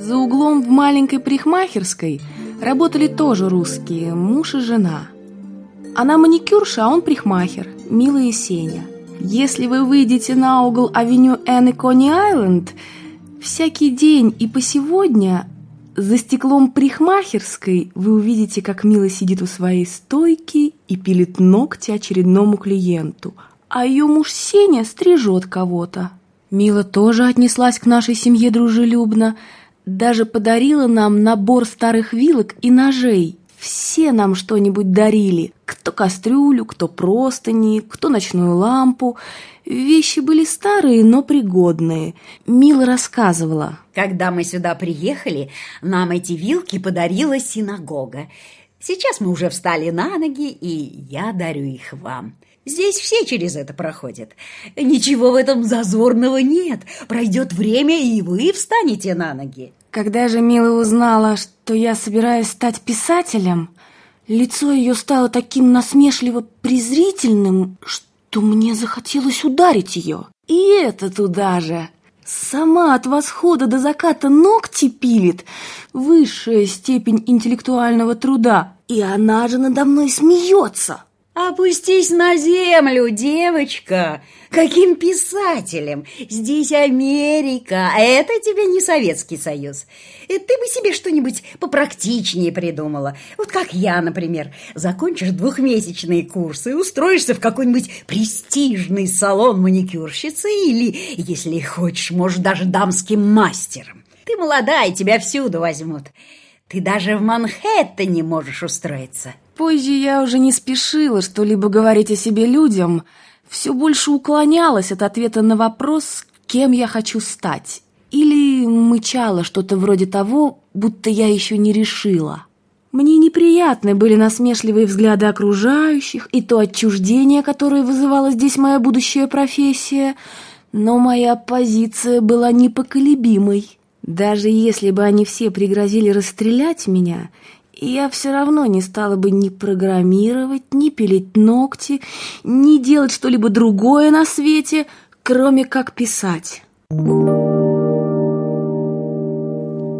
За углом в маленькой парикмахерской работали тоже русские, муж и жена. Она маникюрша, а он парикмахер, милая Сеня. Если вы выйдете на угол авеню Энн и Кони-Айленд, всякий день и по сегодня за стеклом парикмахерской вы увидите, как Мила сидит у своей стойки и пилит ногти очередному клиенту, а ее муж Сеня стрижет кого-то. Мила тоже отнеслась к нашей семье дружелюбно, даже подарила нам набор старых вилок и ножей. Все нам что-нибудь дарили. Кто кастрюлю, кто простыни, кто ночную лампу. Вещи были старые, но пригодные. Мила рассказывала. Когда мы сюда приехали, нам эти вилки подарила синагога. Сейчас мы уже встали на ноги, и я дарю их вам. Здесь все через это проходят. Ничего в этом зазорного нет. Пройдет время, и вы встанете на ноги. Когда же Мила узнала, что я собираюсь стать писателем, лицо ее стало таким насмешливо презрительным, что мне захотелось ударить ее. И это туда же. Сама от восхода до заката ногти пилит. Высшая степень интеллектуального труда. И она же надо мной смеется. Опустись на землю, девочка. Каким писателем? Здесь Америка, а это тебе не Советский Союз. И ты бы себе что-нибудь попрактичнее придумала. Вот как я, например. Закончишь двухмесячные курсы, устроишься в какой-нибудь престижный салон маникюрщицы или, если хочешь, может, даже дамским мастером. Ты молодая, тебя всюду возьмут. Ты даже в Манхэттене можешь устроиться. Позже я уже не спешила что-либо говорить о себе людям, все больше уклонялась от ответа на вопрос, кем я хочу стать, или мычала что-то вроде того, будто я еще не решила. Мне неприятны были насмешливые взгляды окружающих и то отчуждение, которое вызывала здесь моя будущая профессия, но моя позиция была непоколебимой. Даже если бы они все пригрозили расстрелять меня, я все равно не стала бы ни программировать, ни пилить ногти, ни делать что-либо другое на свете, кроме как писать.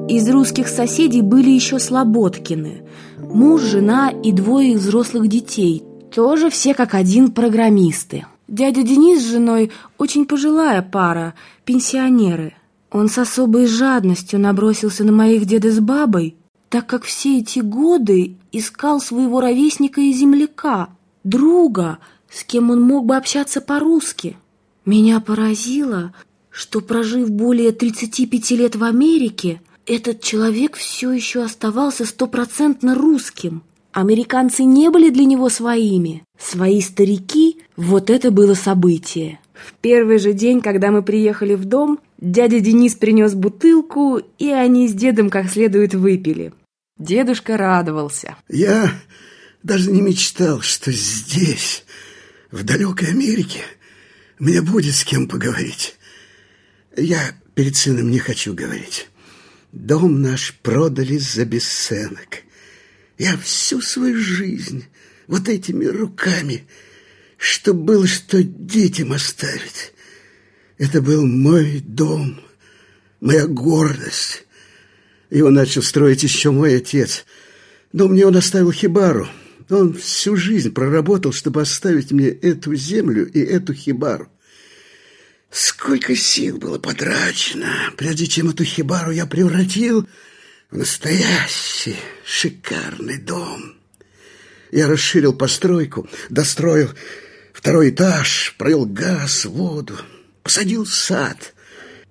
Из русских соседей были еще Слободкины. Муж, жена и двое взрослых детей. Тоже все как один программисты. Дядя Денис с женой очень пожилая пара, пенсионеры. Он с особой жадностью набросился на моих деда с бабой, так как все эти годы искал своего ровесника и земляка, друга, с кем он мог бы общаться по-русски. Меня поразило, что, прожив более 35 лет в Америке, этот человек все еще оставался стопроцентно русским. Американцы не были для него своими. Свои старики – вот это было событие. В первый же день, когда мы приехали в дом, дядя Денис принес бутылку, и они с дедом как следует выпили. Дедушка радовался. Я даже не мечтал, что здесь, в далекой Америке, мне будет с кем поговорить. Я перед сыном не хочу говорить. Дом наш продали за бесценок. Я всю свою жизнь вот этими руками, что было, что детям оставить. Это был мой дом, моя гордость. Его начал строить еще мой отец. Но мне он оставил хибару. Он всю жизнь проработал, чтобы оставить мне эту землю и эту хибару. Сколько сил было потрачено, прежде чем эту хибару я превратил в настоящий шикарный дом. Я расширил постройку, достроил второй этаж, провел газ, воду, посадил сад.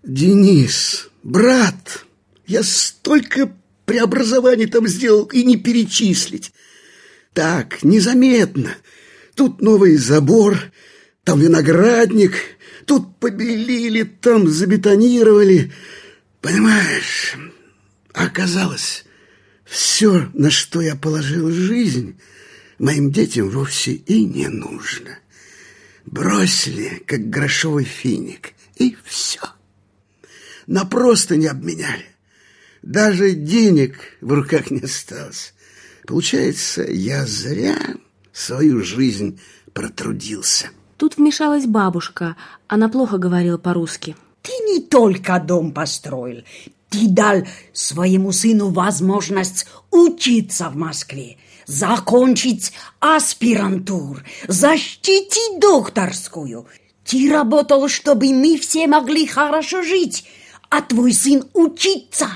Денис, брат, я столько преобразований там сделал и не перечислить. Так, незаметно. Тут новый забор, там виноградник, тут побелили, там забетонировали. Понимаешь, оказалось, все, на что я положил жизнь, моим детям вовсе и не нужно. Бросили, как грошовый финик, и все. На просто не обменяли. Даже денег в руках не осталось. Получается, я зря свою жизнь протрудился. Тут вмешалась бабушка. Она плохо говорила по-русски. Ты не только дом построил, Ты дал своему сыну возможность учиться в Москве, закончить аспирантур, защитить докторскую. Ты работал, чтобы мы все могли хорошо жить, а твой сын учиться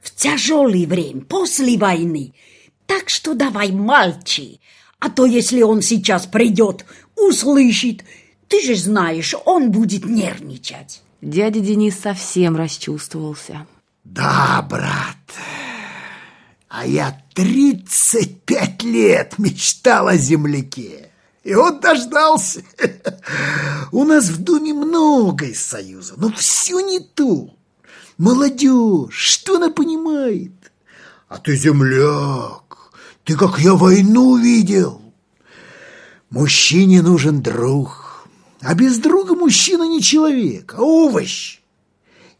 в тяжелое время, после войны. Так что давай молчи, а то если он сейчас придет, услышит, ты же знаешь, он будет нервничать. Дядя Денис совсем расчувствовался. Да, брат, а я тридцать пять лет мечтал о земляке. И он дождался. У нас в доме много из Союза, но все не то. Молодежь, что она понимает? А ты земляк, ты как я войну видел. Мужчине нужен друг, а без друга мужчина не человек, а овощ.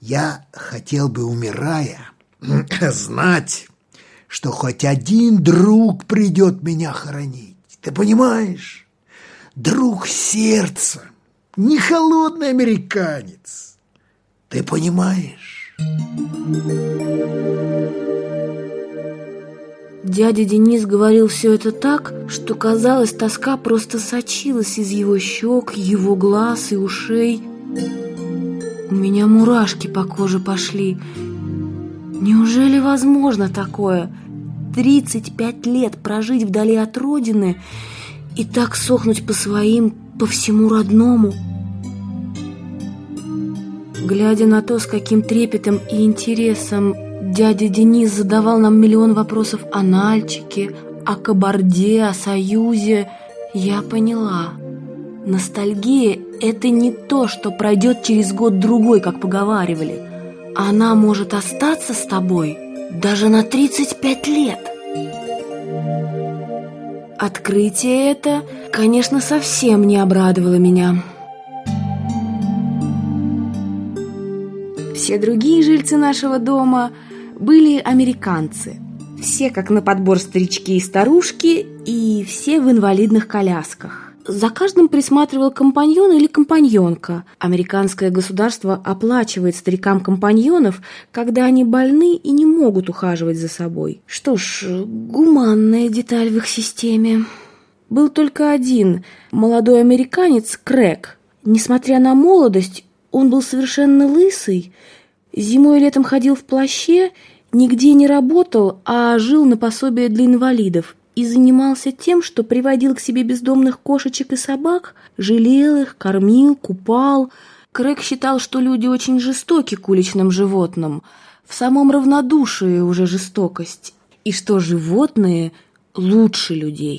Я хотел бы, умирая, знать, что хоть один друг придет меня хоронить. Ты понимаешь? Друг сердца, не холодный американец. Ты понимаешь? Дядя Денис говорил все это так, что казалось, тоска просто сочилась из его щек, его глаз и ушей. У меня мурашки по коже пошли. Неужели возможно такое? 35 лет прожить вдали от родины и так сохнуть по своим, по всему родному. Глядя на то, с каким трепетом и интересом дядя Денис задавал нам миллион вопросов о Нальчике, о Кабарде, о Союзе, я поняла. Ностальгия – это не то, что пройдет через год-другой, как поговаривали. Она может остаться с тобой даже на 35 лет. Открытие это, конечно, совсем не обрадовало меня. Все другие жильцы нашего дома были американцы. Все как на подбор старички и старушки, и все в инвалидных колясках. За каждым присматривал компаньон или компаньонка. Американское государство оплачивает старикам компаньонов, когда они больны и не могут ухаживать за собой. Что ж, гуманная деталь в их системе. Был только один, молодой американец Крэк. Несмотря на молодость, он был совершенно лысый. Зимой и летом ходил в плаще, нигде не работал, а жил на пособие для инвалидов и занимался тем, что приводил к себе бездомных кошечек и собак, жалел их, кормил, купал. Крэг считал, что люди очень жестоки к уличным животным, в самом равнодушии уже жестокость, и что животные лучше людей.